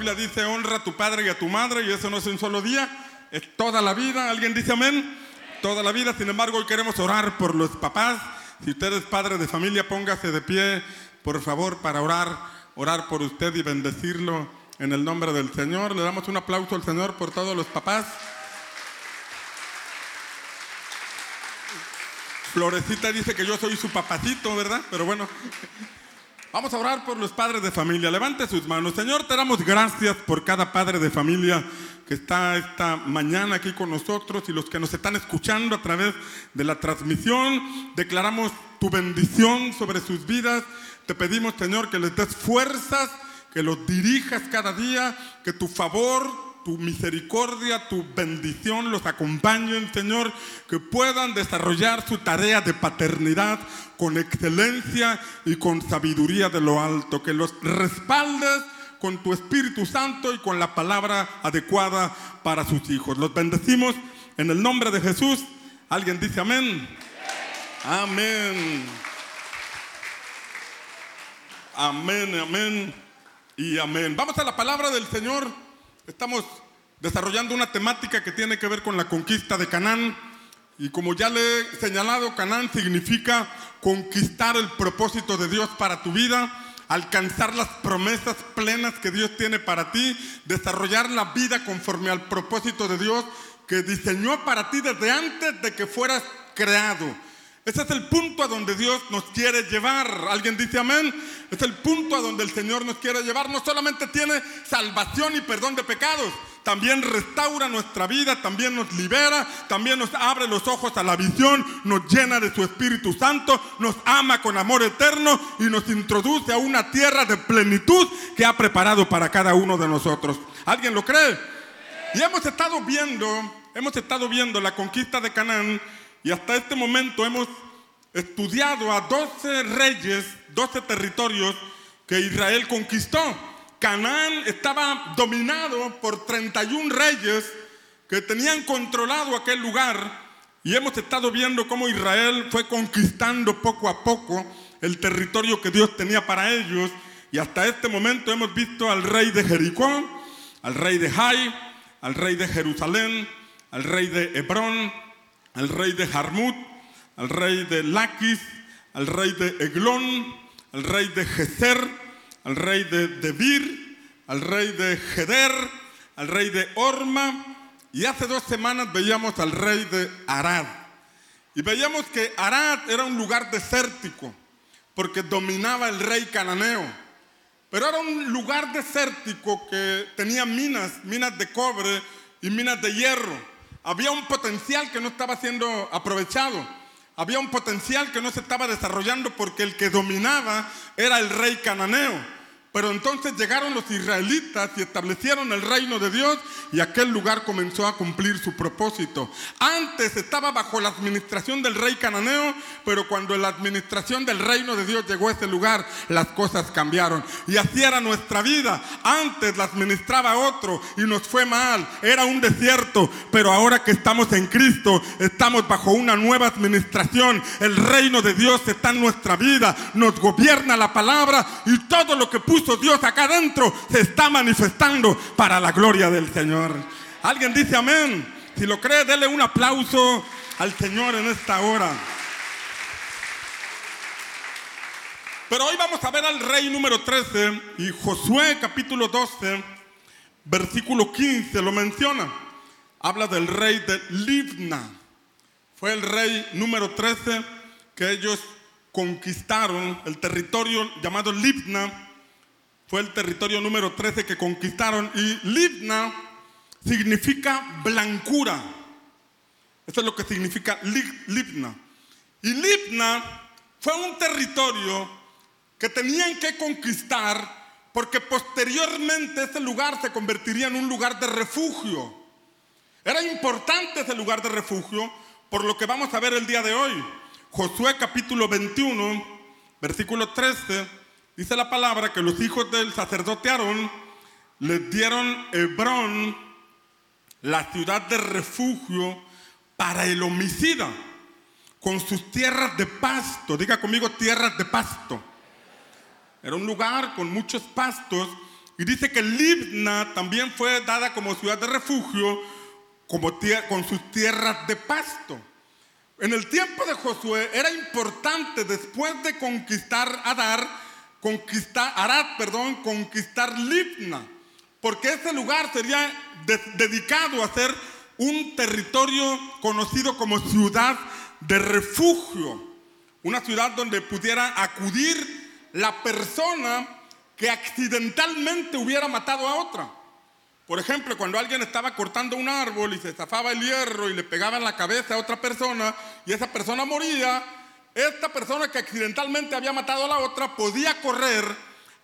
Biblia dice honra a tu padre y a tu madre y eso no es un solo día, es toda la vida. ¿Alguien dice amén? Toda la vida. Sin embargo, hoy queremos orar por los papás. Si usted es padre de familia, póngase de pie, por favor, para orar, orar por usted y bendecirlo en el nombre del Señor. Le damos un aplauso al Señor por todos los papás. Florecita dice que yo soy su papacito, ¿verdad? Pero bueno, vamos a orar por los padres de familia. Levante sus manos. Señor, te damos gracias por cada padre de familia que está esta mañana aquí con nosotros y los que nos están escuchando a través de la transmisión. Declaramos tu bendición sobre sus vidas. Te pedimos, Señor, que les des fuerzas, que los dirijas cada día, que tu favor, tu misericordia, tu bendición los acompañen, Señor, que puedan desarrollar su tarea de paternidad con excelencia y con sabiduría de lo alto, que los respaldes con tu Espíritu Santo y con la palabra adecuada para sus hijos. Los bendecimos en el nombre de Jesús. ¿Alguien dice amén? Amén. Amén, amén y amén. Vamos a la palabra del Señor. Estamos desarrollando una temática que tiene que ver con la conquista de Canaán. Y como ya le he señalado, Canaán significa conquistar el propósito de Dios para tu vida, alcanzar las promesas plenas que Dios tiene para ti, desarrollar la vida conforme al propósito de Dios que diseñó para ti desde antes de que fueras creado. Ese es el punto a donde Dios nos quiere llevar. ¿Alguien dice amén? Es el punto a donde el Señor nos quiere llevar. No solamente tiene salvación y perdón de pecados, también restaura nuestra vida, también nos libera, también nos abre los ojos a la visión, nos llena de su Espíritu Santo, nos ama con amor eterno y nos introduce a una tierra de plenitud que ha preparado para cada uno de nosotros. ¿Alguien lo cree? Y hemos estado viendo, hemos estado viendo la conquista de Canaán y hasta este momento hemos estudiado a 12 reyes, 12 territorios que Israel conquistó. Canaán estaba dominado por 31 reyes que tenían controlado aquel lugar y hemos estado viendo cómo Israel fue conquistando poco a poco el territorio que Dios tenía para ellos y hasta este momento hemos visto al rey de Jericó, al rey de Jai, al rey de Jerusalén, al rey de Hebrón, al rey de Jarmut, al rey de Laquis, al rey de Eglón, al rey de Geser, al rey de Debir, al rey de Geder, al rey de Orma, y hace dos semanas veíamos al rey de Arad. Y veíamos que Arad era un lugar desértico, porque dominaba el rey cananeo. Pero era un lugar desértico que tenía minas, minas de cobre y minas de hierro. Había un potencial que no estaba siendo aprovechado. Había un potencial que no se estaba desarrollando porque el que dominaba era el rey cananeo. Pero entonces llegaron los israelitas y establecieron el reino de Dios y aquel lugar comenzó a cumplir su propósito. Antes estaba bajo la administración del rey cananeo, pero cuando la administración del reino de Dios llegó a ese lugar, las cosas cambiaron. Y así era nuestra vida. Antes la administraba otro y nos fue mal. Era un desierto, pero ahora que estamos en Cristo, estamos bajo una nueva administración. El reino de Dios está en nuestra vida, nos gobierna la palabra y todo lo que puso Dios acá adentro se está manifestando para la gloria del Señor. Alguien dice amén. Si lo cree, dele un aplauso al Señor en esta hora. Pero hoy vamos a ver al rey número 13 y Josué capítulo 12, versículo 15 lo menciona. Habla del rey de Libna. Fue el rey número 13 que ellos conquistaron el territorio llamado Libna fue el territorio número 13 que conquistaron y Libna significa blancura. Eso es lo que significa Libna. Y Libna fue un territorio que tenían que conquistar porque posteriormente ese lugar se convertiría en un lugar de refugio. Era importante ese lugar de refugio por lo que vamos a ver el día de hoy. Josué capítulo 21, versículo 13 Dice la palabra que los hijos del sacerdote Aarón les dieron Hebrón, la ciudad de refugio para el homicida, con sus tierras de pasto. Diga conmigo tierras de pasto. Era un lugar con muchos pastos Y dice que Libna también fue dada como ciudad de refugio, como con sus tierras de pasto. En el tiempo de Josué era importante después de conquistar Adar, conquistar Arad, perdón, conquistar Libna, porque ese lugar sería dedicado a ser un territorio conocido como ciudad de refugio, una ciudad donde pudiera acudir la persona que accidentalmente hubiera matado a otra. Por ejemplo, cuando alguien estaba cortando un árbol y se zafaba el hierro y le pegaba en la cabeza a otra persona y esa persona moría, esta persona que accidentalmente había matado a la otra podía correr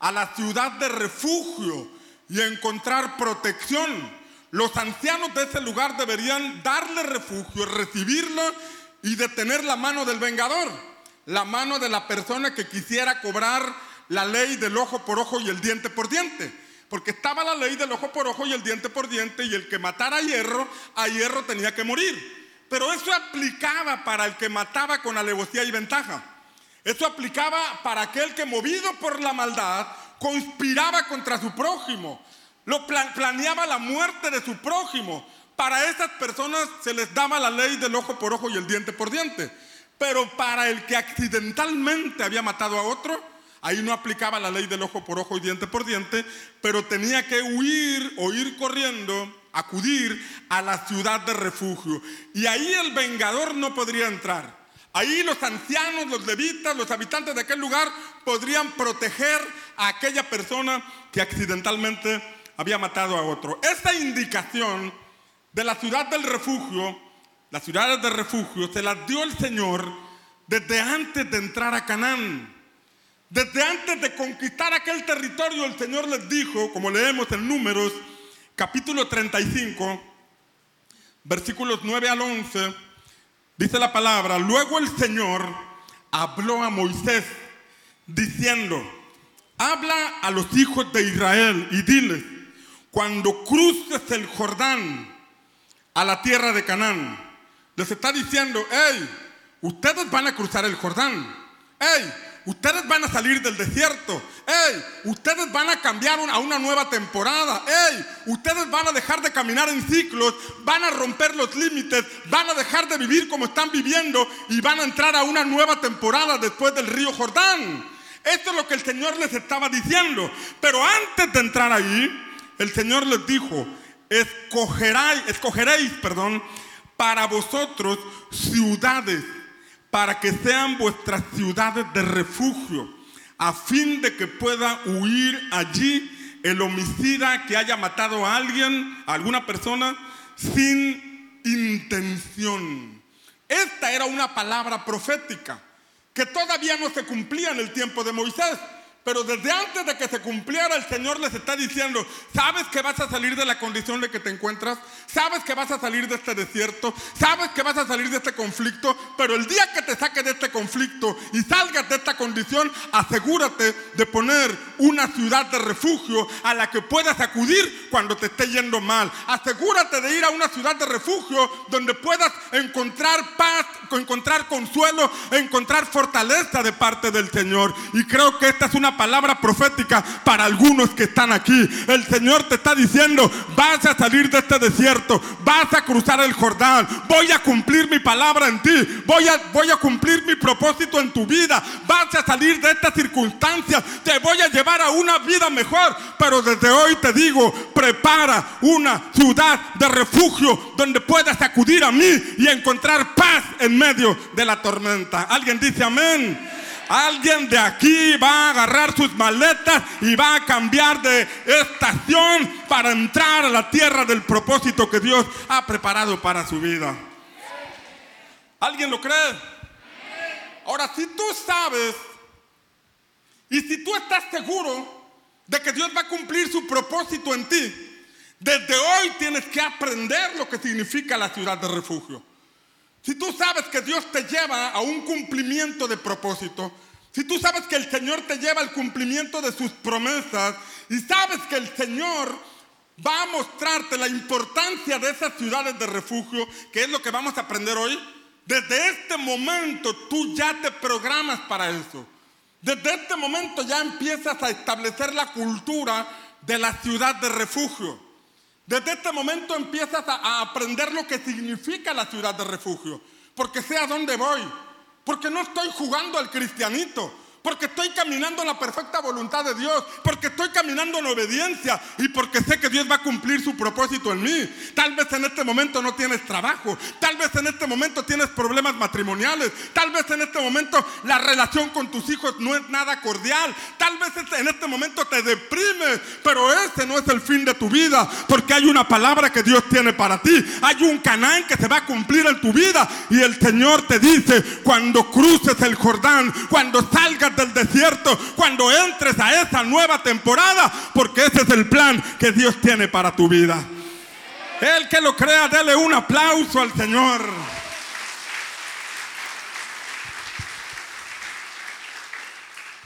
a la ciudad de refugio y encontrar protección. Los ancianos de ese lugar deberían darle refugio, recibirlo y detener la mano del vengador, la mano de la persona que quisiera cobrar la ley del ojo por ojo y el diente por diente. Porque estaba la ley del ojo por ojo y el diente por diente y el que matara a hierro, a hierro tenía que morir. Pero eso aplicaba para el que mataba con alevosía y ventaja. Eso aplicaba para aquel que movido por la maldad conspiraba contra su prójimo. Lo planeaba la muerte de su prójimo. Para esas personas se les daba la ley del ojo por ojo y el diente por diente. Pero para el que accidentalmente había matado a otro, Ahí no aplicaba la ley del ojo por ojo y diente por diente, pero tenía que huir o ir corriendo, acudir a la ciudad de refugio. Y ahí el vengador no podría entrar. Ahí los ancianos, los levitas, los habitantes de aquel lugar podrían proteger a aquella persona que accidentalmente había matado a otro. Esta indicación de la ciudad del refugio, las ciudades de refugio, se las dio el Señor desde antes de entrar a Canaán. Desde antes de conquistar aquel territorio, el Señor les dijo, como leemos en Números, capítulo 35, versículos 9 al 11, dice la palabra, luego el Señor habló a Moisés diciendo, habla a los hijos de Israel y diles, cuando cruces el Jordán a la tierra de Canaán, les está diciendo, hey, ustedes van a cruzar el Jordán, hey, Ustedes van a salir del desierto. ¡Ey! Ustedes van a cambiar a una nueva temporada. ¡Ey! Ustedes van a dejar de caminar en ciclos. Van a romper los límites. Van a dejar de vivir como están viviendo. Y van a entrar a una nueva temporada después del río Jordán. Esto es lo que el Señor les estaba diciendo. Pero antes de entrar ahí, el Señor les dijo, escogeráis, escogeréis, perdón, para vosotros ciudades para que sean vuestras ciudades de refugio, a fin de que pueda huir allí el homicida que haya matado a alguien, a alguna persona, sin intención. Esta era una palabra profética que todavía no se cumplía en el tiempo de Moisés. Pero desde antes de que se cumpliera, el Señor les está diciendo, ¿sabes que vas a salir de la condición de que te encuentras? ¿Sabes que vas a salir de este desierto? ¿Sabes que vas a salir de este conflicto? Pero el día que te saques de este conflicto y salgas de esta condición, asegúrate de poner una ciudad de refugio a la que puedas acudir cuando te esté yendo mal. Asegúrate de ir a una ciudad de refugio donde puedas encontrar paz, encontrar consuelo, encontrar fortaleza de parte del Señor. Y creo que esta es una palabra profética para algunos que están aquí. El Señor te está diciendo, vas a salir de este desierto, vas a cruzar el Jordán, voy a cumplir mi palabra en ti, voy a, voy a cumplir mi propósito en tu vida, vas a salir de estas circunstancias, te voy a llevar a una vida mejor. Pero desde hoy te digo, prepara una ciudad de refugio donde puedas acudir a mí y encontrar paz en medio de la tormenta. ¿Alguien dice amén? Alguien de aquí va a agarrar sus maletas y va a cambiar de estación para entrar a la tierra del propósito que Dios ha preparado para su vida. ¿Alguien lo cree? Ahora, si tú sabes y si tú estás seguro de que Dios va a cumplir su propósito en ti, desde hoy tienes que aprender lo que significa la ciudad de refugio. Si tú sabes que Dios te lleva a un cumplimiento de propósito, si tú sabes que el Señor te lleva al cumplimiento de sus promesas y sabes que el Señor va a mostrarte la importancia de esas ciudades de refugio, que es lo que vamos a aprender hoy, desde este momento tú ya te programas para eso. Desde este momento ya empiezas a establecer la cultura de la ciudad de refugio. Desde este momento empiezas a, aprender lo que significa la ciudad de refugio, porque sé a dónde voy, porque no estoy jugando al cristianito, porque estoy caminando en la perfecta voluntad de Dios, porque estoy caminando en obediencia y porque sé que Dios va a cumplir su propósito en mí. Tal vez en este momento no tienes trabajo, tal vez en este momento tienes problemas matrimoniales, tal vez en este momento la relación con tus hijos no es nada cordial, tal vez en este momento te deprimes, pero ese no es el fin de tu vida, porque hay una palabra que Dios tiene para ti, hay un Canaán que se va a cumplir en tu vida y el Señor te dice, cuando cruces el Jordán, cuando salgas del desierto, cuando entres a esa nueva temporada, porque ese es el plan que Dios tiene para tu vida. El que lo crea, dele un aplauso al Señor.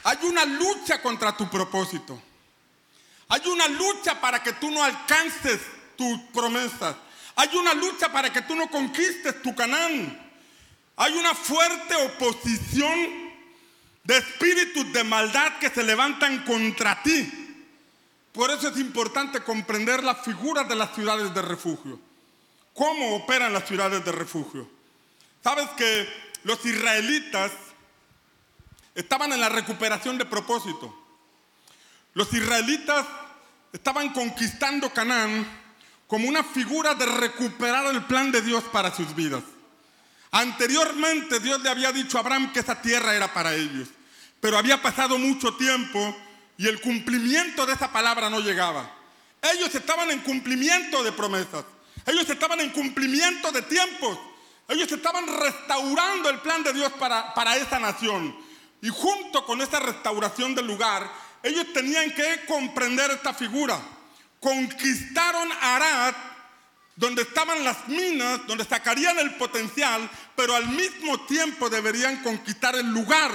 Hay una lucha contra tu propósito. Hay una lucha para que tú no alcances tus promesas. Hay una lucha para que tú no conquistes tu Canaán. Hay una fuerte oposición de espíritus de maldad que se levantan contra ti. Por eso es importante comprender las figuras de las ciudades de refugio. ¿Cómo operan las ciudades de refugio? Sabes que los israelitas estaban en la recuperación de propósito. Los israelitas estaban conquistando Canaán como una figura de recuperar el plan de Dios para sus vidas. Anteriormente Dios le había dicho a Abraham que esa tierra era para ellos, pero había pasado mucho tiempo y el cumplimiento de esa palabra no llegaba. Ellos estaban en cumplimiento de promesas, ellos estaban en cumplimiento de tiempos, ellos estaban restaurando el plan de Dios para, para esa nación. Y junto con esa restauración del lugar, ellos tenían que comprender esta figura. Conquistaron Arad donde estaban las minas, donde sacarían el potencial, pero al mismo tiempo deberían conquistar el lugar,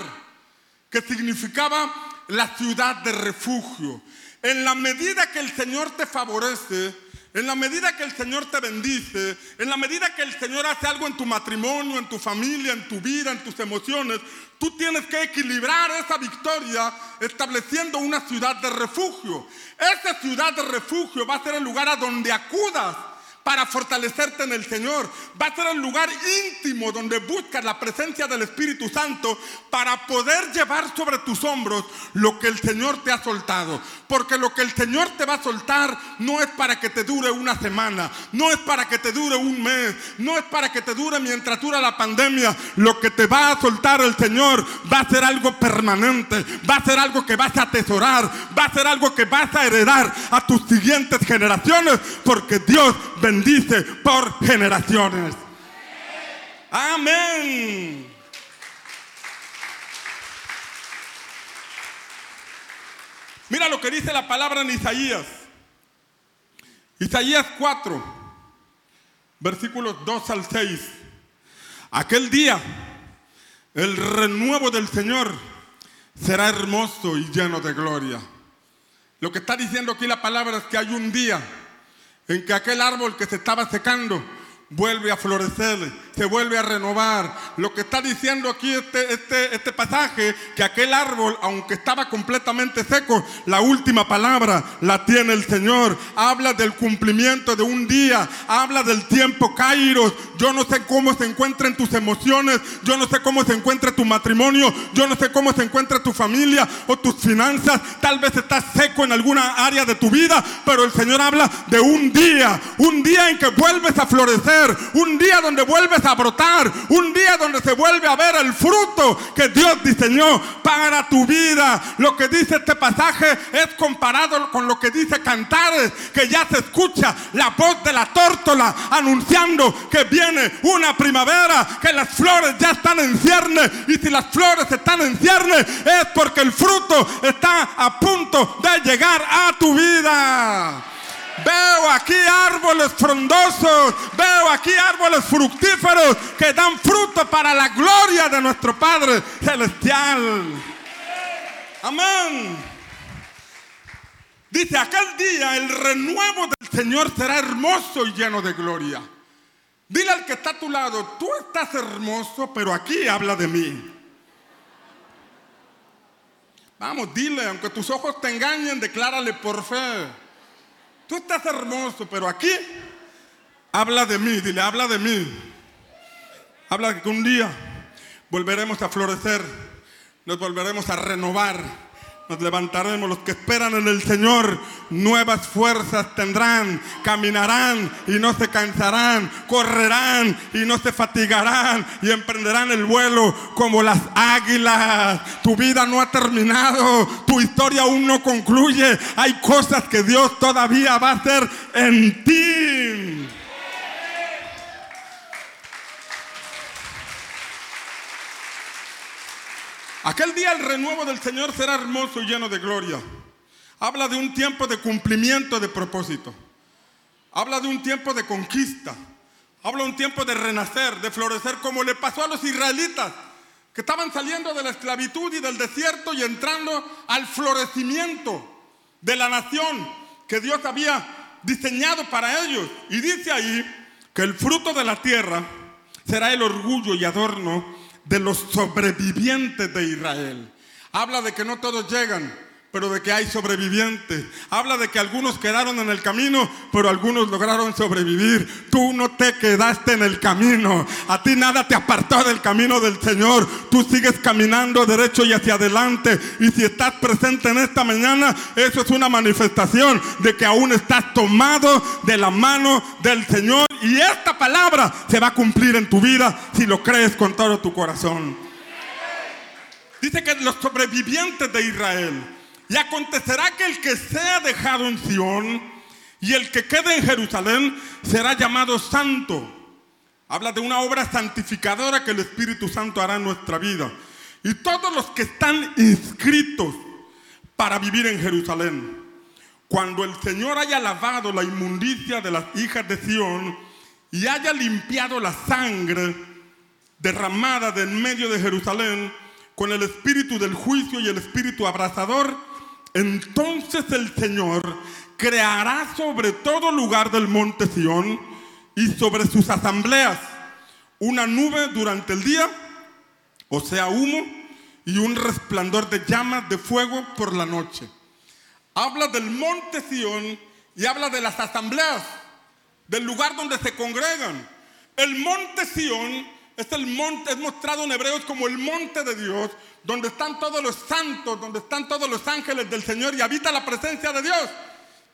que significaba la ciudad de refugio. En la medida que el Señor te favorece, en la medida que el Señor te bendice, en la medida que el Señor hace algo en tu matrimonio, en tu familia, en tu vida, en tus emociones, tú tienes que equilibrar esa victoria estableciendo una ciudad de refugio. Esa ciudad de refugio va a ser el lugar a donde acudas para fortalecerte en el Señor. Va a ser el lugar íntimo donde buscas la presencia del Espíritu Santo para poder llevar sobre tus hombros lo que el Señor te ha soltado. Porque lo que el Señor te va a soltar no es para que te dure una semana, no es para que te dure un mes, no es para que te dure mientras dura la pandemia. Lo que te va a soltar el Señor va a ser algo permanente, va a ser algo que vas a atesorar, va a ser algo que vas a heredar a tus siguientes generaciones, porque Dios bendice por generaciones. Amén. Mira lo que dice la palabra en Isaías. Isaías 4, versículos 2 al 6. Aquel día, el renuevo del Señor será hermoso y lleno de gloria. Lo que está diciendo aquí la palabra es que hay un día en que aquel árbol que se estaba secando vuelve a florecer, se vuelve a renovar. Lo que está diciendo aquí este, este, este pasaje, que aquel árbol, aunque estaba completamente seco, la última palabra la tiene el Señor. Habla del cumplimiento de un día, habla del tiempo Kairos. Yo no sé cómo se encuentran tus emociones, yo no sé cómo se encuentra tu matrimonio, yo no sé cómo se encuentra tu familia o tus finanzas. Tal vez estás seco en alguna área de tu vida, pero el Señor habla de un día, un día en que vuelves a florecer un día donde vuelves a brotar, un día donde se vuelve a ver el fruto que Dios diseñó para tu vida. Lo que dice este pasaje es comparado con lo que dice Cantares, que ya se escucha la voz de la tórtola anunciando que viene una primavera, que las flores ya están en cierne y si las flores están en cierne es porque el fruto está a punto de llegar a tu vida. Veo aquí árboles frondosos, veo aquí árboles fructíferos que dan fruto para la gloria de nuestro Padre Celestial. Amén. Dice, aquel día el renuevo del Señor será hermoso y lleno de gloria. Dile al que está a tu lado, tú estás hermoso, pero aquí habla de mí. Vamos, dile, aunque tus ojos te engañen, declárale por fe. Tú estás hermoso, pero aquí habla de mí, dile, habla de mí. Habla de que un día volveremos a florecer, nos volveremos a renovar nos levantaremos, los que esperan en el Señor, nuevas fuerzas tendrán, caminarán y no se cansarán, correrán y no se fatigarán y emprenderán el vuelo como las águilas. Tu vida no ha terminado, tu historia aún no concluye, hay cosas que Dios todavía va a hacer en ti. Aquel día el renuevo del Señor será hermoso y lleno de gloria. Habla de un tiempo de cumplimiento de propósito. Habla de un tiempo de conquista. Habla de un tiempo de renacer, de florecer, como le pasó a los israelitas, que estaban saliendo de la esclavitud y del desierto y entrando al florecimiento de la nación que Dios había diseñado para ellos. Y dice ahí que el fruto de la tierra será el orgullo y adorno de los sobrevivientes de Israel. Habla de que no todos llegan, pero de que hay sobrevivientes. Habla de que algunos quedaron en el camino, pero algunos lograron sobrevivir. Tú no te quedaste en el camino. A ti nada te apartó del camino del Señor. Tú sigues caminando derecho y hacia adelante. Y si estás presente en esta mañana, eso es una manifestación de que aún estás tomado de la mano del Señor. Y esta palabra se va a cumplir en tu vida si lo crees con todo tu corazón. Dice que los sobrevivientes de Israel y acontecerá que el que sea dejado en Sión y el que quede en Jerusalén será llamado santo. Habla de una obra santificadora que el Espíritu Santo hará en nuestra vida. Y todos los que están inscritos para vivir en Jerusalén, cuando el Señor haya lavado la inmundicia de las hijas de Sión y haya limpiado la sangre derramada de en medio de Jerusalén con el espíritu del juicio y el espíritu abrazador, entonces el Señor creará sobre todo lugar del monte Sión y sobre sus asambleas una nube durante el día, o sea, humo, y un resplandor de llamas de fuego por la noche. Habla del monte Sión y habla de las asambleas, del lugar donde se congregan. El monte Sión es el monte, es mostrado en Hebreos como el monte de Dios, donde están todos los santos, donde están todos los ángeles del Señor y habita la presencia de Dios.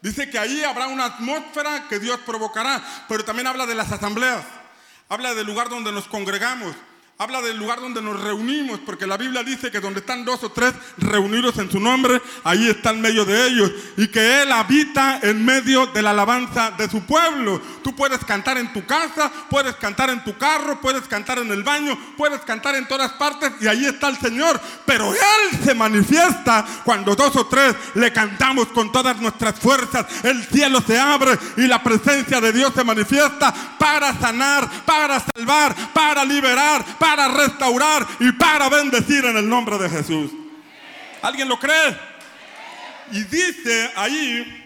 Dice que ahí habrá una atmósfera que Dios provocará, pero también habla de las asambleas, habla del lugar donde nos congregamos, Habla del lugar donde nos reunimos, porque la Biblia dice que donde están dos o tres reunidos en su nombre, ahí está en medio de ellos. Y que Él habita en medio de la alabanza de su pueblo. Tú puedes cantar en tu casa, puedes cantar en tu carro, puedes cantar en el baño, puedes cantar en todas partes y ahí está el Señor. Pero Él se manifiesta cuando dos o tres le cantamos con todas nuestras fuerzas. El cielo se abre y la presencia de Dios se manifiesta para sanar, para salvar, para liberar, para restaurar y para bendecir en el nombre de Jesús. ¿Alguien lo cree? Y dice ahí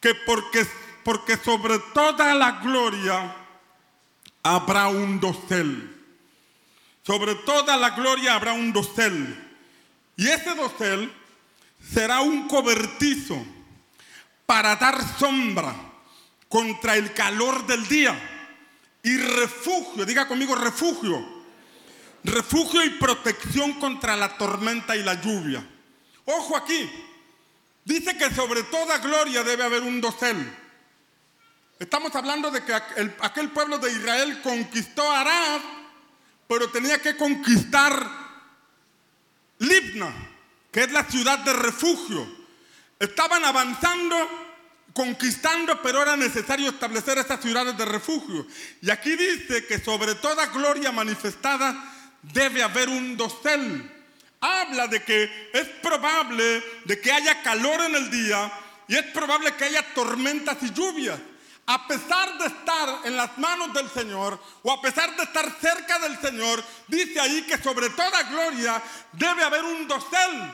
que porque, porque sobre toda la gloria habrá un dosel. Sobre toda la gloria habrá un dosel. Y ese dosel será un cobertizo para dar sombra contra el calor del día y refugio, diga conmigo refugio, refugio y protección contra la tormenta y la lluvia. Ojo aquí, dice que sobre toda gloria debe haber un dosel. Estamos hablando de que aquel pueblo de Israel conquistó Arad, pero tenía que conquistar Libna, que es la ciudad de refugio. Estaban avanzando conquistando, pero era necesario establecer estas ciudades de refugio. Y aquí dice que sobre toda gloria manifestada debe haber un dosel. Habla de que es probable de que haya calor en el día y es probable que haya tormentas y lluvias. A pesar de estar en las manos del Señor o a pesar de estar cerca del Señor, dice ahí que sobre toda gloria debe haber un dosel.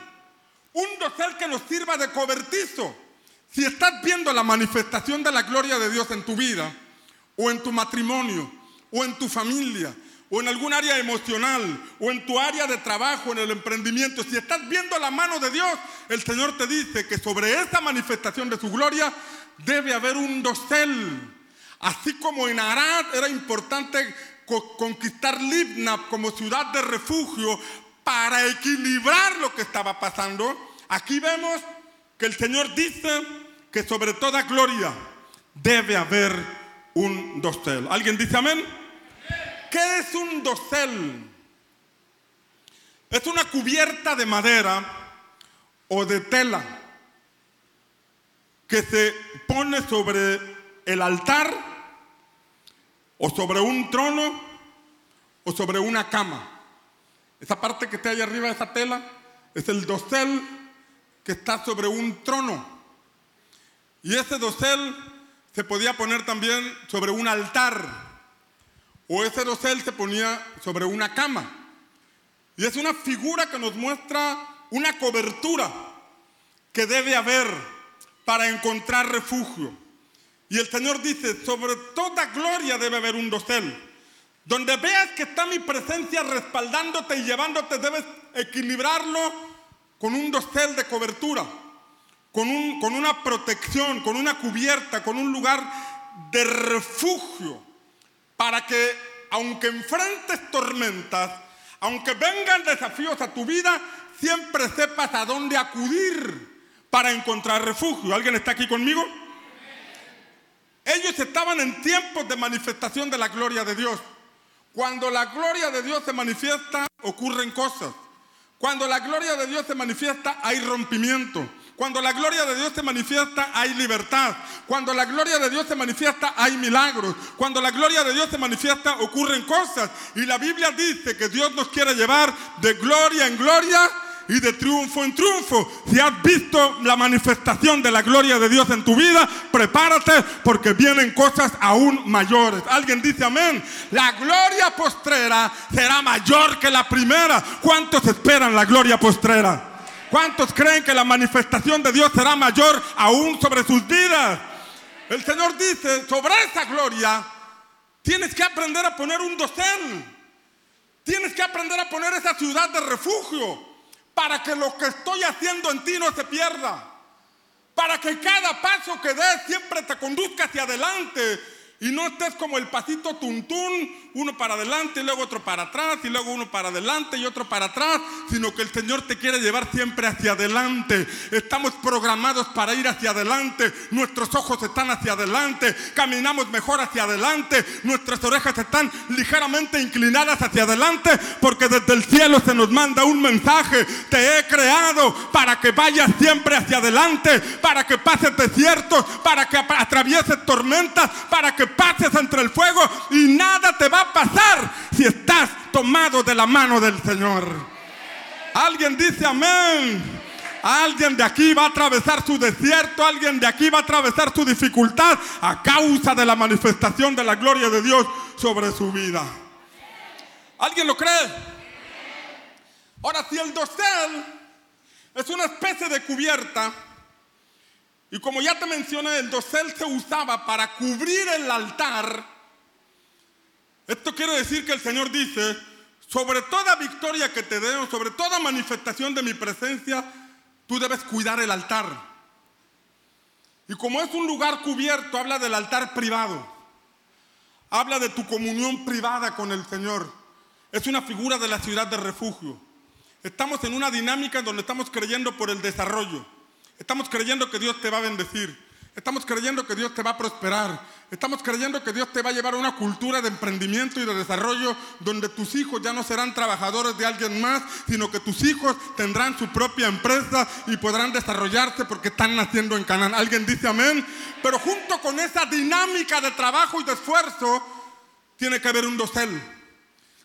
Un dosel que nos sirva de cobertizo. Si estás viendo la manifestación de la gloria de Dios en tu vida, o en tu matrimonio, o en tu familia, o en algún área emocional, o en tu área de trabajo, en el emprendimiento, si estás viendo la mano de Dios, el Señor te dice que sobre esa manifestación de su gloria debe haber un dosel. Así como en Arad era importante conquistar Libna como ciudad de refugio para equilibrar lo que estaba pasando, aquí vemos que el Señor dice que sobre toda gloria debe haber un dosel. ¿Alguien dice amén? ¿Qué es un dosel? Es una cubierta de madera o de tela que se pone sobre el altar o sobre un trono o sobre una cama. Esa parte que está ahí arriba de esa tela es el dosel que está sobre un trono. Y ese dosel se podía poner también sobre un altar o ese dosel se ponía sobre una cama. Y es una figura que nos muestra una cobertura que debe haber para encontrar refugio. Y el Señor dice, sobre toda gloria debe haber un dosel. Donde veas que está mi presencia respaldándote y llevándote, debes equilibrarlo con un dosel de cobertura, con, un, con una protección, con una cubierta, con un lugar de refugio para que aunque enfrentes tormentas, aunque vengan desafíos a tu vida, siempre sepas a dónde acudir para encontrar refugio. ¿Alguien está aquí conmigo? Ellos estaban en tiempos de manifestación de la gloria de Dios. Cuando la gloria de Dios se manifiesta, ocurren cosas. Cuando la gloria de Dios se manifiesta, hay rompimiento. Cuando la gloria de Dios se manifiesta, hay libertad. Cuando la gloria de Dios se manifiesta, hay milagros. Cuando la gloria de Dios se manifiesta, ocurren cosas. Y la Biblia dice que Dios nos quiere llevar de gloria en gloria y de triunfo en triunfo. Si has visto la manifestación de la gloria de Dios en tu vida, prepárate porque vienen cosas aún mayores. Alguien dice amén. La gloria postrera será mayor que la primera. ¿Cuántos esperan la gloria postrera? ¿Cuántos creen que la manifestación de Dios será mayor aún sobre sus vidas? El Señor dice, sobre esa gloria, tienes que aprender a poner un dosel. Tienes que aprender a poner esa ciudad de refugio para que lo que estoy haciendo en ti no se pierda. Para que cada paso que des siempre te conduzca hacia adelante y no estés como el pasito tuntún, uno para adelante y luego otro para atrás y luego uno para adelante y otro para atrás, sino que el Señor te quiere llevar siempre hacia adelante. Estamos programados para ir hacia adelante, nuestros ojos están hacia adelante, caminamos mejor hacia adelante, nuestras orejas están ligeramente inclinadas hacia adelante, porque desde el cielo se nos manda un mensaje. Te he creado para que vayas siempre hacia adelante, para que pases desiertos, para que atravieses tormentas, para que pases entre el fuego y nada te va a pasar si estás tomado de la mano del Señor. Alguien dice amén. Alguien de aquí va a atravesar su desierto, alguien de aquí va a atravesar su dificultad a causa de la manifestación de la gloria de Dios sobre su vida. ¿Alguien lo cree? Ahora, si el dosel es una especie de cubierta, y como ya te mencioné, el dosel se usaba para cubrir el altar. Esto quiere decir que el Señor dice, sobre toda victoria que te dé, sobre toda manifestación de mi presencia, tú debes cuidar el altar. Y como es un lugar cubierto, habla del altar privado. Habla de tu comunión privada con el Señor. Es una figura de la ciudad de refugio. Estamos en una dinámica donde estamos creyendo por el desarrollo. Estamos creyendo que Dios te va a bendecir. Estamos creyendo que Dios te va a prosperar. Estamos creyendo que Dios te va a llevar a una cultura de emprendimiento y de desarrollo donde tus hijos ya no serán trabajadores de alguien más, sino que tus hijos tendrán su propia empresa y podrán desarrollarse porque están naciendo en Canaán. Alguien dice amén. Pero junto con esa dinámica de trabajo y de esfuerzo, tiene que haber un dosel.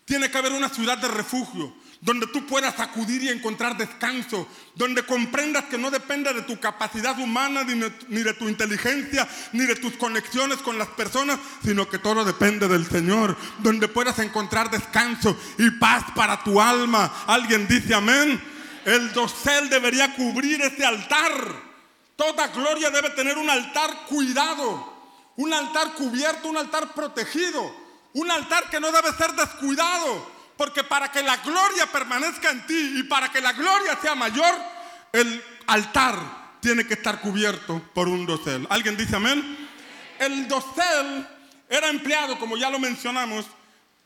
Tiene que haber una ciudad de refugio donde tú puedas acudir y encontrar descanso, donde comprendas que no depende de tu capacidad humana, ni de tu inteligencia, ni de tus conexiones con las personas, sino que todo depende del Señor, donde puedas encontrar descanso y paz para tu alma. Alguien dice amén. El dosel debería cubrir ese altar. Toda gloria debe tener un altar cuidado, un altar cubierto, un altar protegido Un altar que no debe ser descuidado, porque para que la gloria permanezca en ti y para que la gloria sea mayor, el altar tiene que estar cubierto por un dosel. ¿Alguien dice amén? El dosel era empleado, como ya lo mencionamos,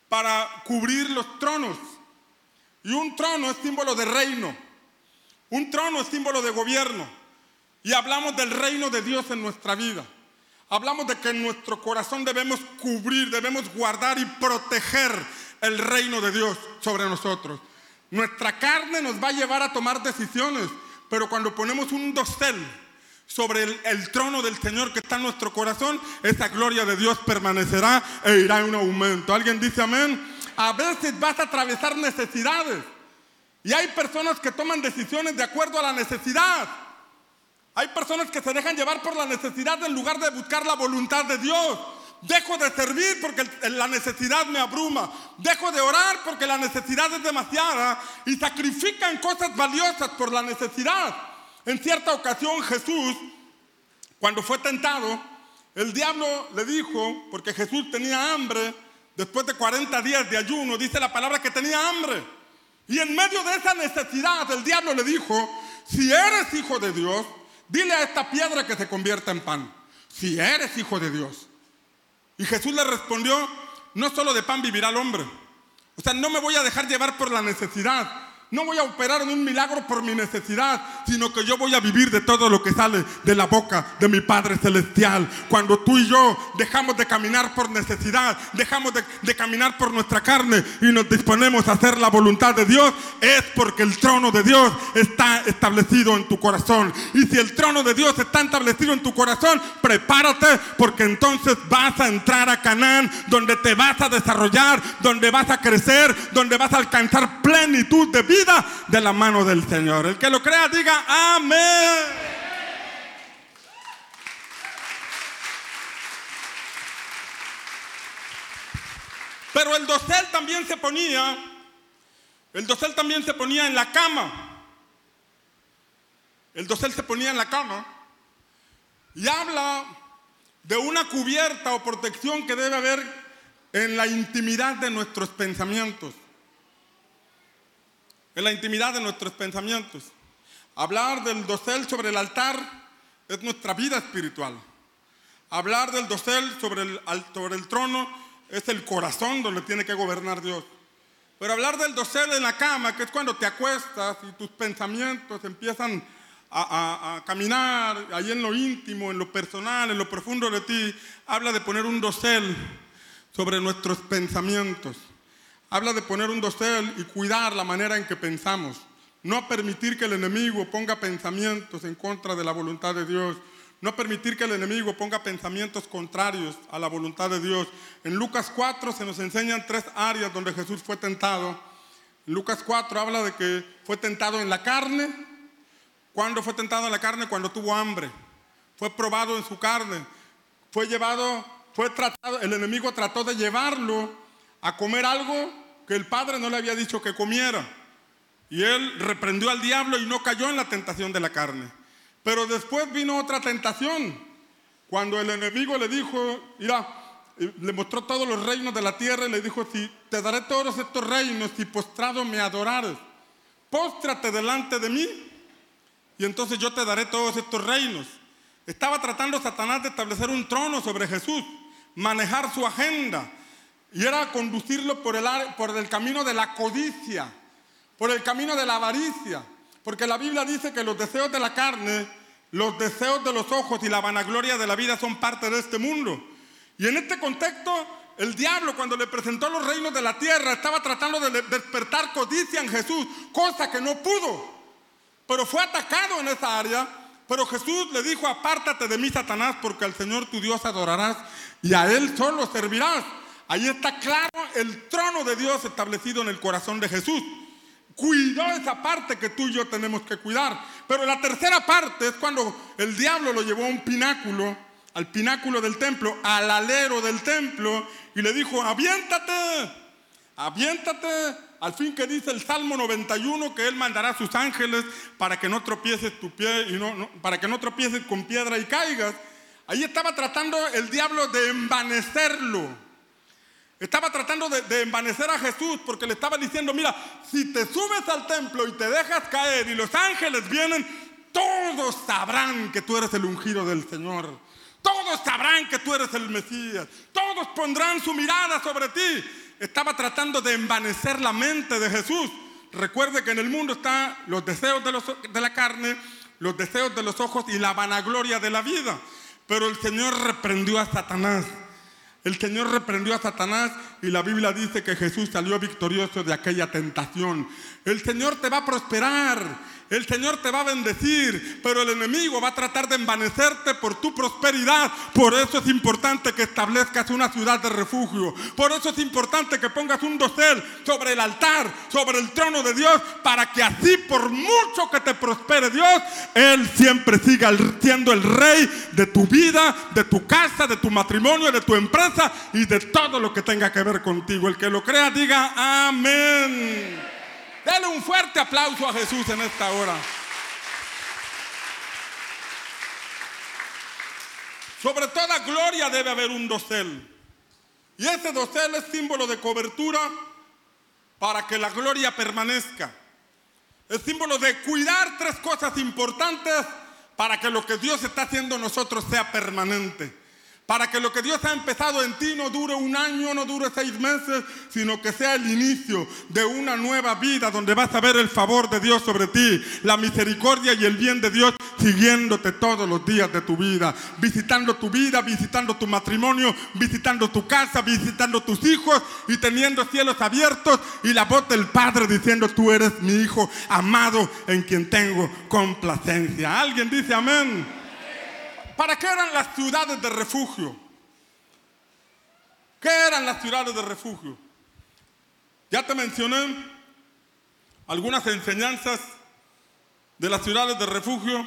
para cubrir los tronos. Y un trono es símbolo de reino. Un trono es símbolo de gobierno. Y hablamos del reino de Dios en nuestra vida. Hablamos de que en nuestro corazón debemos cubrir, debemos guardar y proteger el reino de Dios sobre nosotros. Nuestra carne nos va a llevar a tomar decisiones, pero cuando ponemos un dosel sobre el, trono del Señor que está en nuestro corazón, esa gloria de Dios permanecerá e irá en un aumento. ¿Alguien dice amén? A veces vas a atravesar necesidades y hay personas que toman decisiones de acuerdo a la necesidad. Hay personas que se dejan llevar por la necesidad en lugar de buscar la voluntad de Dios. Dejo de servir porque la necesidad me abruma. Dejo de orar porque la necesidad es demasiada. Y sacrifican cosas valiosas por la necesidad. En cierta ocasión Jesús, cuando fue tentado, el diablo le dijo, porque Jesús tenía hambre, después de 40 días de ayuno, dice la palabra que tenía hambre. Y en medio de esa necesidad, el diablo le dijo, si eres hijo de Dios, Dile a esta piedra que se convierta en pan, si eres hijo de Dios. Y Jesús le respondió, no solo de pan vivirá el hombre. O sea, no me voy a dejar llevar por la necesidad. No voy a operar en un milagro por mi necesidad, sino que yo voy a vivir de todo lo que sale de la boca de mi Padre Celestial. Cuando tú y yo dejamos de caminar por necesidad, dejamos de, de, caminar por nuestra carne y nos disponemos a hacer la voluntad de Dios, es porque el trono de Dios está establecido en tu corazón. Y si el trono de Dios está establecido en tu corazón, prepárate porque entonces vas a entrar a Canaán, donde te vas a desarrollar, donde vas a crecer, donde vas a alcanzar plenitud de vida de la mano del Señor. El que lo crea diga amén. Pero el dosel también se ponía, el dosel también se ponía en la cama. El dosel se ponía en la cama y habla de una cubierta o protección que debe haber en la intimidad de nuestros pensamientos en la intimidad de nuestros pensamientos. Hablar del dosel sobre el altar es nuestra vida espiritual. Hablar del dosel sobre el, trono es el corazón donde tiene que gobernar Dios. Pero hablar del dosel en la cama, que es cuando te acuestas y tus pensamientos empiezan a, a, caminar ahí en lo íntimo, en lo personal, en lo profundo de ti, habla de poner un dosel sobre nuestros pensamientos. Habla de poner un dosel y cuidar la manera en que pensamos. No permitir que el enemigo ponga pensamientos en contra de la voluntad de Dios. No permitir que el enemigo ponga pensamientos contrarios a la voluntad de Dios. En Lucas 4 se nos enseñan tres áreas donde Jesús fue tentado. En Lucas 4 habla de que fue tentado en la carne. ¿Cuándo fue tentado en la carne? Cuando tuvo hambre. Fue probado en su carne. Fue llevado, fue tratado, el enemigo trató de llevarlo a comer algo que el padre no le había dicho que comiera. Y él reprendió al diablo y no cayó en la tentación de la carne. Pero después vino otra tentación, cuando el enemigo le dijo, mira, le mostró todos los reinos de la tierra y le dijo, si te daré todos estos reinos y postrado me adorares, póstrate delante de mí y entonces yo te daré todos estos reinos. Estaba tratando Satanás de establecer un trono sobre Jesús, manejar su agenda, y era conducirlo por el, camino de la codicia, por el camino de la avaricia. Porque la Biblia dice que los deseos de la carne, los deseos de los ojos y la vanagloria de la vida son parte de este mundo. Y en este contexto, el diablo cuando le presentó los reinos de la tierra estaba tratando de despertar codicia en Jesús, cosa que no pudo. Pero fue atacado en esa área. Pero Jesús le dijo, apártate de mí, Satanás, porque al Señor tu Dios adorarás y a Él solo servirás. Ahí está claro el trono de Dios establecido en el corazón de Jesús. Cuidó esa parte que tú y yo tenemos que cuidar. Pero la tercera parte es cuando el diablo lo llevó a un pináculo, al pináculo del templo, al alero del templo, y le dijo, aviéntate, aviéntate, al fin que dice el Salmo 91 que Él mandará a sus ángeles para que no tropieces tu pie y no, para que no tropieces con piedra y caigas. Ahí estaba tratando el diablo de envanecerlo Estaba tratando de, envanecer a Jesús porque le estaba diciendo, mira, si te subes al templo y te dejas caer y los ángeles vienen, todos sabrán que tú eres el ungido del Señor. Todos sabrán que tú eres el Mesías. Todos pondrán su mirada sobre ti. Estaba tratando de envanecer la mente de Jesús. Recuerde que en el mundo están los deseos de la carne, los deseos de los ojos y la vanagloria de la vida. Pero el Señor reprendió a Satanás. El Señor reprendió a Satanás y la Biblia dice que Jesús salió victorioso de aquella tentación. El Señor te va a prosperar. El Señor te va a bendecir, pero el enemigo va a tratar de envanecerte por tu prosperidad. Por eso es importante que establezcas una ciudad de refugio. Por eso es importante que pongas un dosel sobre el altar, sobre el trono de Dios, para que así, por mucho que te prospere Dios, Él siempre siga siendo el rey de tu vida, de tu casa, de tu matrimonio, de tu empresa y de todo lo que tenga que ver contigo. El que lo crea, diga amén. Dale un fuerte aplauso a Jesús en esta hora. Sobre toda gloria debe haber un dosel. Y ese dosel es símbolo de cobertura para que la gloria permanezca. Es símbolo de cuidar tres cosas importantes para que lo que Dios está haciendo en nosotros sea permanente. Para que lo que Dios ha empezado en ti no dure un año, no dure seis meses, sino que sea el inicio de una nueva vida donde vas a ver el favor de Dios sobre ti, la misericordia y el bien de Dios siguiéndote todos los días de tu vida, visitando tu vida, visitando tu matrimonio, visitando tu casa, visitando tus hijos y teniendo cielos abiertos y la voz del Padre diciendo, tú eres mi hijo amado en quien tengo complacencia. ¿Alguien dice amén? ¿Para qué eran las ciudades de refugio? ¿Qué eran las ciudades de refugio? Ya te mencioné algunas enseñanzas de las ciudades de refugio.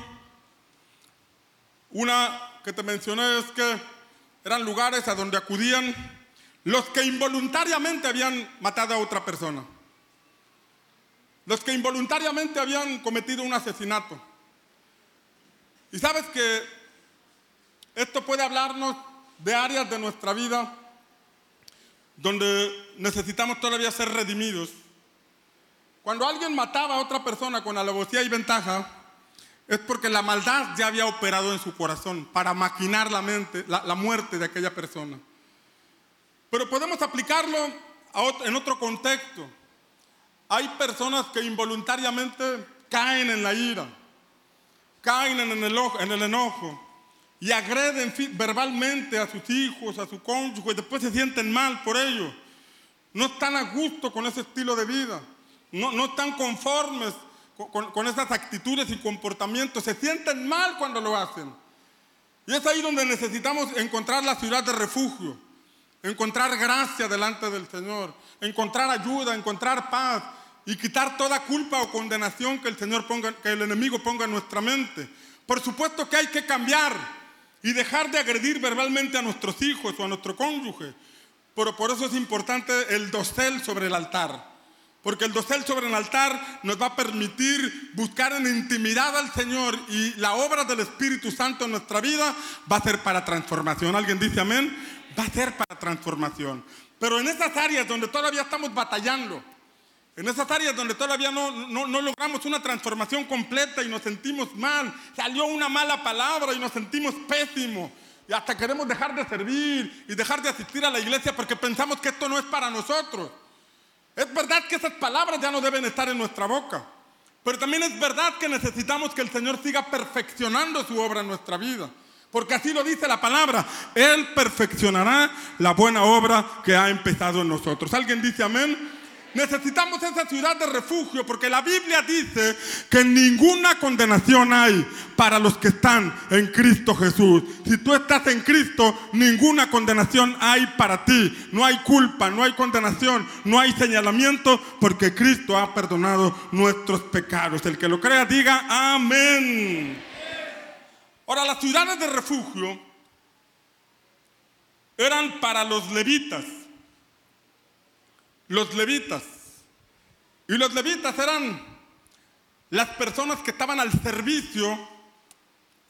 Una que te mencioné es que eran lugares a donde acudían los que involuntariamente habían matado a otra persona. Los que involuntariamente habían cometido un asesinato. Y sabes que esto puede hablarnos de áreas de nuestra vida donde necesitamos todavía ser redimidos. Cuando alguien mataba a otra persona con alevosía y ventaja, es porque la maldad ya había operado en su corazón para maquinar la, muerte de aquella persona. Pero podemos aplicarlo en otro contexto. Hay personas que involuntariamente caen en la ira, caen en el enojo, y agreden verbalmente a sus hijos, a su cónyuge, y después se sienten mal por ello. No están a gusto con ese estilo de vida, no, no están conformes con, con esas actitudes y comportamientos, se sienten mal cuando lo hacen. Y es ahí donde necesitamos encontrar la ciudad de refugio, encontrar gracia delante del Señor, encontrar ayuda, encontrar paz y quitar toda culpa o condenación que el Señor ponga, que el enemigo ponga en nuestra mente. Por supuesto que hay que cambiar y dejar de agredir verbalmente a nuestros hijos o a nuestro cónyuge. Pero por eso es importante el dosel sobre el altar. Porque el dosel sobre el altar nos va a permitir buscar en intimidad al Señor y la obra del Espíritu Santo en nuestra vida va a ser para transformación. ¿Alguien dice amén? Va a ser para transformación. Pero en esas áreas donde todavía estamos batallando, en esas áreas donde todavía no, logramos una transformación completa y nos sentimos mal, salió una mala palabra y nos sentimos pésimos. Y hasta queremos dejar de servir y dejar de asistir a la iglesia porque pensamos que esto no es para nosotros. Es verdad que esas palabras ya no deben estar en nuestra boca. Pero también es verdad que necesitamos que el Señor siga perfeccionando su obra en nuestra vida. Porque así lo dice la palabra. Él perfeccionará la buena obra que ha empezado en nosotros. ¿Alguien dice amén? Necesitamos esa ciudad de refugio porque la Biblia dice que ninguna condenación hay para los que están en Cristo Jesús. Si tú estás en Cristo, ninguna condenación hay para ti. No hay culpa, no hay condenación, no hay señalamiento porque Cristo ha perdonado nuestros pecados. El que lo crea diga amén. Ahora, las ciudades de refugio eran para los levitas los levitas. Y los levitas eran las personas que estaban al servicio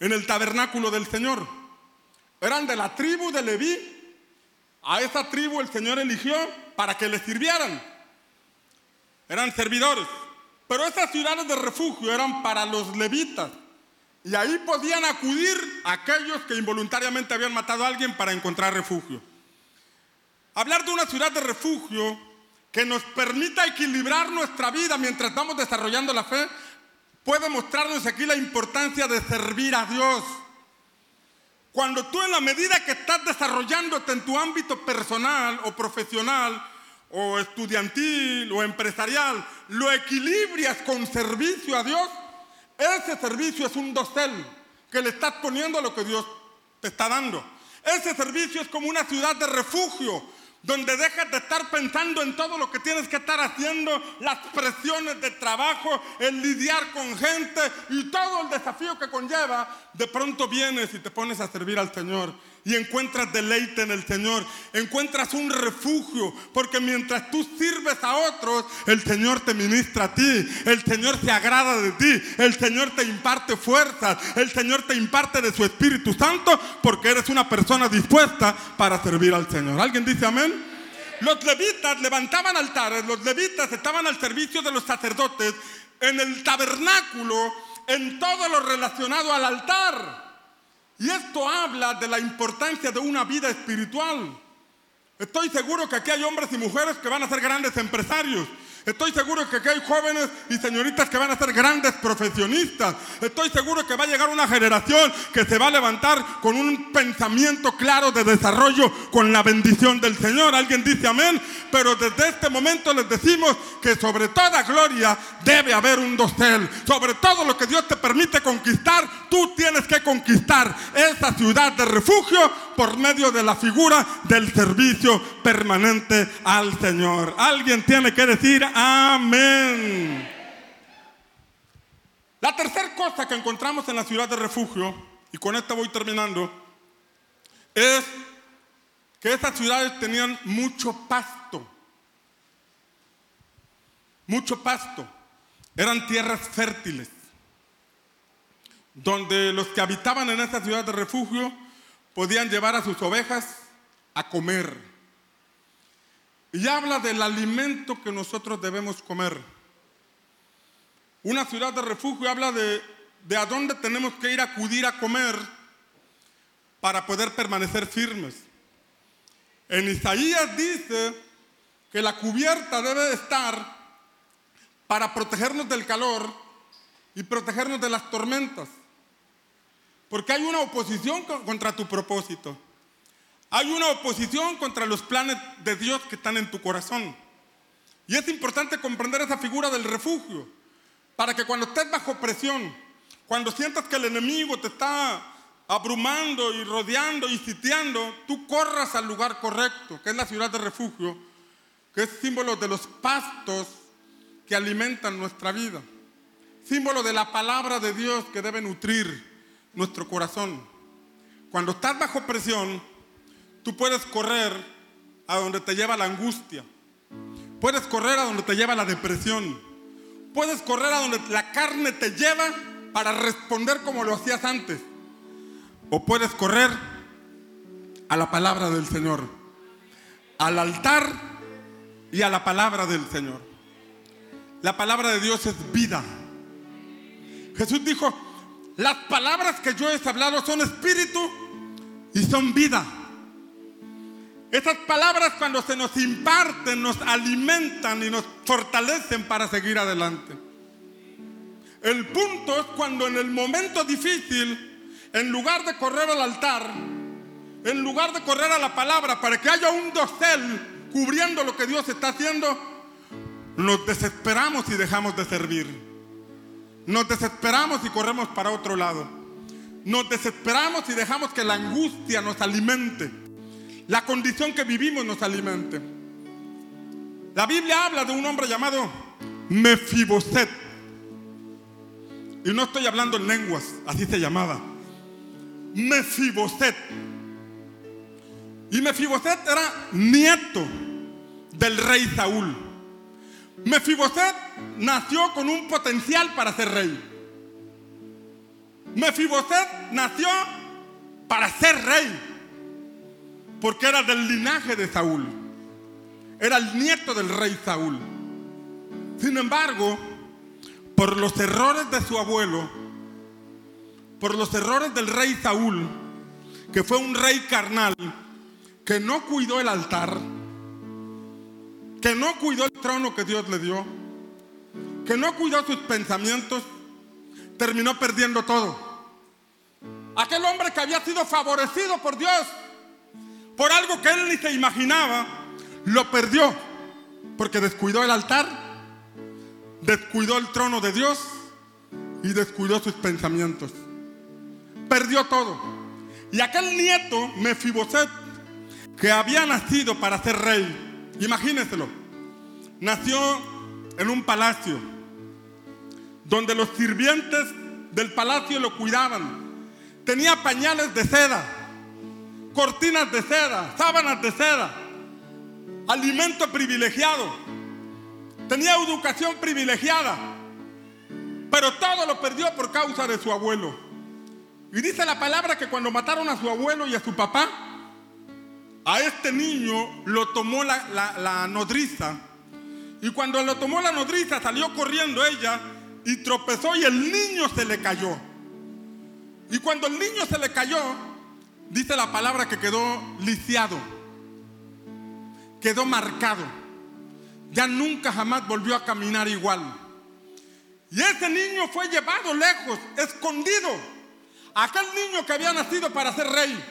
en el tabernáculo del Señor. Eran de la tribu de Leví, A esa tribu el Señor eligió para que le sirvieran. Eran servidores. Pero esas ciudades de refugio eran para los levitas. Y ahí podían acudir aquellos que involuntariamente habían matado a alguien para encontrar refugio. Hablar de una ciudad de refugio que nos permita equilibrar nuestra vida mientras vamos desarrollando la fe puede mostrarnos aquí la importancia de servir a Dios. Cuando tú en la medida que estás desarrollándote en tu ámbito personal o profesional o estudiantil o empresarial, lo equilibrias con servicio a Dios, ese servicio es un dosel que le estás poniendo a lo que Dios te está dando. Ese servicio es como una ciudad de refugio donde dejas de estar pensando en todo lo que tienes que estar haciendo, las presiones de trabajo, el lidiar con gente y todo el desafío que conlleva, de pronto vienes y te pones a servir al Señor y encuentras deleite en el Señor, encuentras un refugio, porque mientras tú sirves a otros, el Señor te ministra a ti, el Señor se agrada de ti, el Señor te imparte fuerzas, el Señor te imparte de su Espíritu Santo, porque eres una persona dispuesta para servir al Señor. ¿Alguien dice amén? Los levitas levantaban altares, los levitas estaban al servicio de los sacerdotes en el tabernáculo, en todo lo relacionado al altar. Y esto habla de la importancia de una vida espiritual. Estoy seguro que aquí hay hombres y mujeres que van a ser grandes empresarios. Estoy seguro que aquí hay jóvenes y señoritas que van a ser grandes profesionistas. Estoy seguro que va a llegar una generación que se va a levantar con un pensamiento claro de desarrollo con la bendición del Señor. Alguien dice amén. Pero desde este momento les decimos que sobre toda gloria debe haber un dosel. Sobre todo lo que Dios te permite conquistar, tú tienes que conquistar esa ciudad de refugio por medio de la figura del servicio permanente al Señor. Alguien tiene que decir amén. La tercera cosa que encontramos en la ciudad de refugio, y con esta voy terminando, es que estas ciudades tenían mucho pasto. Mucho pasto. Eran tierras fértiles, donde los que habitaban en esta ciudad de refugio podían llevar a sus ovejas a comer. Y habla del alimento que nosotros debemos comer. Una ciudad de refugio habla de, de a dónde tenemos que ir a acudir a comer para poder permanecer firmes. En Isaías dice que la cubierta debe estar para protegernos del calor y protegernos de las tormentas. Porque hay una oposición contra tu propósito. Hay una oposición contra los planes de Dios que están en tu corazón. Y es importante comprender esa figura del refugio. Para que cuando estés bajo presión, cuando sientas que el enemigo te está abrumando y rodeando y sitiando, tú corras al lugar correcto, que es la ciudad de refugio, que es símbolo de los pastos que alimentan nuestra vida. Símbolo de la palabra de Dios que debe nutrir nuestro corazón. Cuando estás bajo presión, tú puedes correr a donde te lleva la angustia. Puedes correr a donde te lleva la depresión. Puedes correr a donde la carne te lleva para responder como lo hacías antes. O puedes correr a la palabra del Señor, al altar y a la palabra del Señor. La palabra de Dios es vida. Jesús dijo, las palabras que yo he hablado son espíritu y son vida. Esas palabras cuando se nos imparten nos alimentan y nos fortalecen para seguir adelante. El punto es cuando en el momento difícil, en lugar de correr al altar, en lugar de correr a la palabra para que haya un dosel cubriendo lo que Dios está haciendo, nos desesperamos y dejamos de servir. Nos desesperamos y corremos para otro lado. Nos desesperamos y dejamos que la angustia nos alimente. La condición que vivimos nos alimente. La Biblia habla de un hombre llamado Mefiboset. Y no estoy hablando en lenguas, así se llamaba. Mefiboset. Y Mefiboset era nieto del rey Saúl. Mefiboset nació con un potencial para ser rey. Mefiboset nació para ser rey. Porque era del linaje de Saúl. Era el nieto del rey Saúl. Sin embargo, por los errores de su abuelo, por los errores del rey Saúl, que fue un rey carnal, que no cuidó el altar, que no cuidó el trono que Dios le dio, que no cuidó sus pensamientos, terminó perdiendo todo. Aquel hombre que había sido favorecido por Dios, por algo que él ni se imaginaba, lo perdió, porque descuidó el altar, descuidó el trono de Dios y descuidó sus pensamientos. Perdió todo. Y aquel nieto, Mefiboset, que había nacido para ser rey, imagínenselo, nació en un palacio donde los sirvientes del palacio lo cuidaban. Tenía pañales de seda, cortinas de seda, sábanas de seda, alimento privilegiado. Tenía educación privilegiada, pero todo lo perdió por causa de su abuelo. Y dice la palabra que cuando mataron a su abuelo y a su papá, a este niño lo tomó la, la nodriza. Y cuando lo tomó la nodriza salió corriendo ella y tropezó y el niño se le cayó. Y cuando el niño se le cayó, dice la palabra que quedó lisiado, quedó marcado. Ya nunca jamás volvió a caminar igual. Y ese niño fue llevado lejos, escondido. Aquel niño que había nacido para ser rey.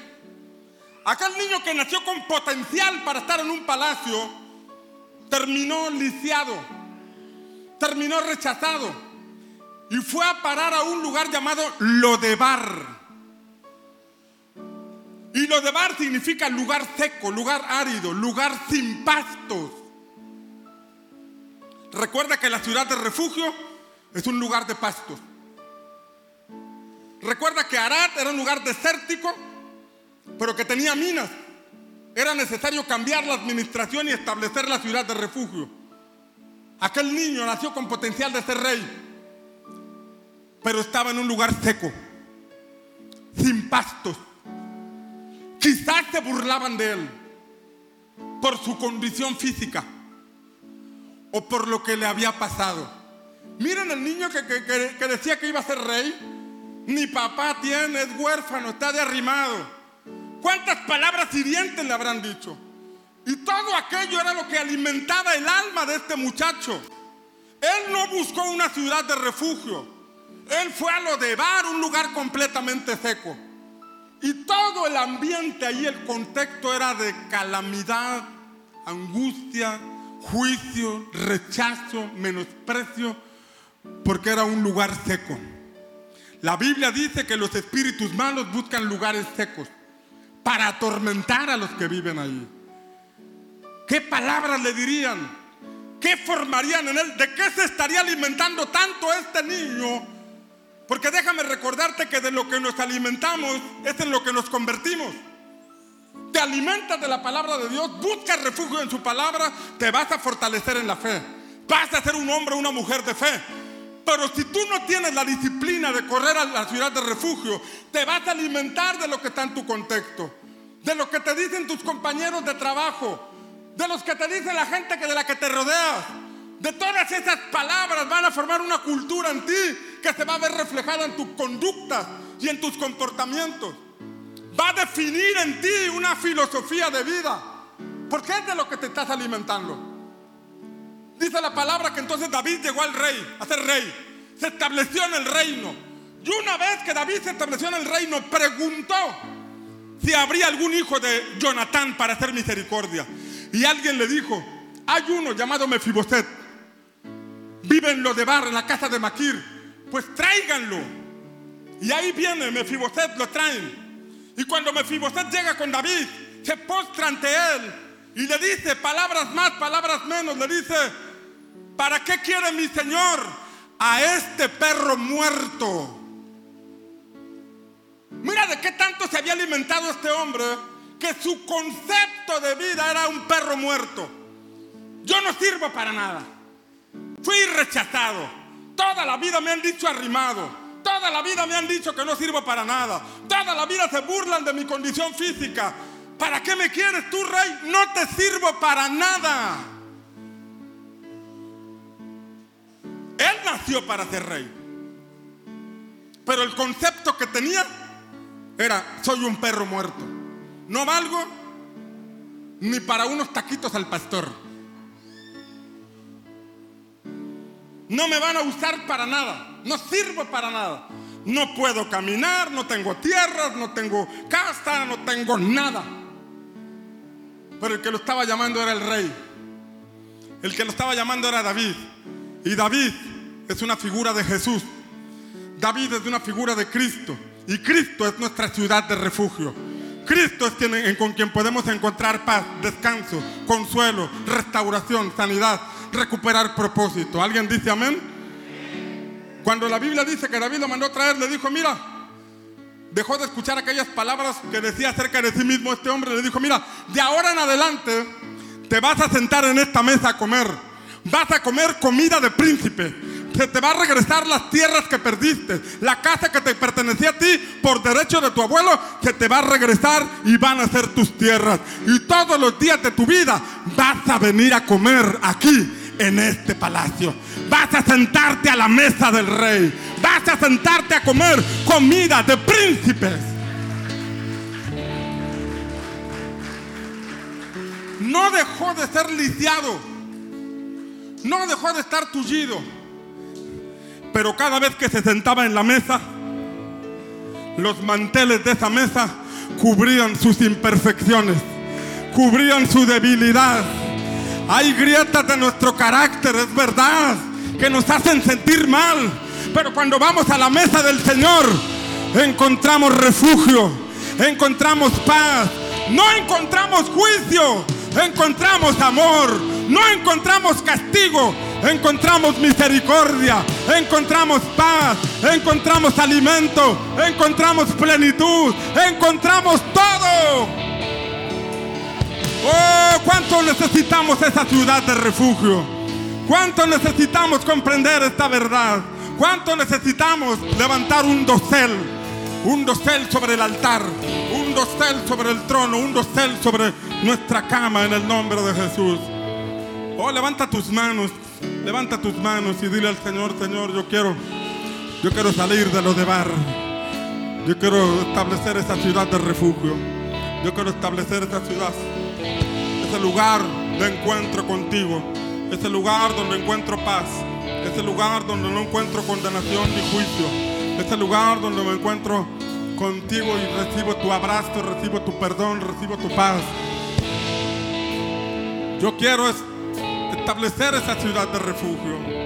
Aquel niño que nació con potencial para estar en un palacio, terminó lisiado, terminó rechazado y fue a parar a un lugar llamado Lodebar. Y Lodebar significa lugar seco, lugar árido, lugar sin pastos. Recuerda que la ciudad de refugio es un lugar de pastos. Recuerda que Arad era un lugar desértico, pero que tenía minas. Era necesario cambiar la administración y establecer la ciudad de refugio. Aquel niño nació con potencial de ser rey, pero estaba en un lugar seco, sin pastos. Quizás se burlaban de él por su condición física o por lo que le había pasado. Miren el niño que, que- que- decía que iba a ser rey. Ni papá tiene, es huérfano, está de arrimado. ¿Cuántas palabras hirientes le habrán dicho? Y todo aquello era lo que alimentaba el alma de este muchacho. Él no buscó una ciudad de refugio. Él fue a lo de Bar, un lugar completamente seco. Y todo el ambiente ahí, el contexto era de calamidad, angustia, juicio, rechazo, menosprecio, porque era un lugar seco. La Biblia dice que los espíritus malos buscan lugares secos para atormentar a los que viven ahí. ¿Qué palabras le dirían? ¿Qué formarían en él? ¿De qué se estaría alimentando tanto este niño? Porque déjame recordarte que de lo que nos alimentamos es en lo que nos convertimos. Te alimentas de la palabra de Dios, buscas refugio en su palabra, te vas a fortalecer en la fe. Vas a ser un hombre o una mujer de fe. Pero si tú no tienes la disciplina de correr a la ciudad de refugio, te vas a alimentar de lo que está en tu contexto, de lo que te dicen tus compañeros de trabajo, de los que te dice la gente que de la que te rodeas. De todas esas palabras van a formar una cultura en ti que se va a ver reflejada en tu conducta y en tus comportamientos. Va a definir en ti una filosofía de vida. Porque es de lo que te estás alimentando. Dice la palabra que entonces David llegó al rey, a ser rey. Se estableció en el reino. Y una vez que David se estableció en el reino, preguntó si habría algún hijo de Jonatán para hacer misericordia. Y alguien le dijo, hay uno llamado Mefiboset. Vive en lo de Bar, en la casa de Maquir. Pues tráiganlo. Y ahí viene Mefiboset, lo traen. Y cuando Mefiboset llega con David, se postra ante él y le dice palabras más, palabras menos. Le dice, ¿para qué quiere mi señor a este perro muerto? Mira de qué tanto se había alimentado este hombre que su concepto de vida era un perro muerto. Yo no sirvo para nada. Fui rechazado. Toda la vida me han dicho arrimado. Toda la vida me han dicho que no sirvo para nada. Toda la vida se burlan de mi condición física. ¿Para qué me quieres tú, rey? No te sirvo para nada. Él nació para ser rey. Pero el concepto que tenía era, soy un perro muerto. No valgo ni para unos taquitos al pastor. No me van a usar para nada. No sirvo para nada. No puedo caminar, no tengo tierras, no tengo casa, no tengo nada. Pero el que lo estaba llamando era el rey. El que lo estaba llamando era David. Y David es una figura de Jesús. David es una figura de Cristo. Y Cristo es nuestra ciudad de refugio. Cristo es con quien podemos encontrar paz, descanso, consuelo, restauración, sanidad, recuperar propósito. ¿Alguien dice amén? Cuando la Biblia dice que David lo mandó a traer, le dijo, mira, dejó de escuchar aquellas palabras que decía acerca de sí mismo este hombre. Le dijo, mira, de ahora en adelante te vas a sentar en esta mesa a comer. Vas a comer comida de príncipe. Se te va a regresar las tierras que perdiste. La casa que te pertenecía a ti por derecho de tu abuelo, se te va a regresar y van a ser tus tierras. Y todos los días de tu vida vas a venir a comer aquí en este palacio. Vas a sentarte a la mesa del rey. Vas a sentarte a comer comida de príncipes. No dejó de ser lisiado. No dejó de estar tullido. Pero cada vez que se sentaba en la mesa, los manteles de esa mesa cubrían sus imperfecciones, cubrían su debilidad. Hay grietas de nuestro carácter, es verdad, que nos hacen sentir mal. Pero cuando vamos a la mesa del Señor, encontramos refugio, encontramos paz, no encontramos juicio, encontramos amor, no encontramos castigo, encontramos misericordia, encontramos paz, encontramos alimento, encontramos plenitud, encontramos todo. Oh, cuánto necesitamos esa ciudad de refugio. Cuánto necesitamos comprender esta verdad. Cuánto necesitamos levantar un dosel. Un dosel sobre el altar. Un dosel sobre el trono. Un dosel sobre nuestra cama en el nombre de Jesús. Oh, levanta tus manos. Levanta tus manos y dile al Señor, Señor, yo quiero, yo quiero salir de lo de bar. Yo quiero establecer esa ciudad de refugio. Yo quiero establecer esa ciudad, ese lugar de encuentro contigo, ese lugar donde encuentro paz, ese lugar donde no encuentro condenación ni juicio, ese lugar donde me encuentro contigo y recibo tu abrazo, recibo tu perdón, recibo tu paz. Yo quiero establecer esa ciudad de refugio.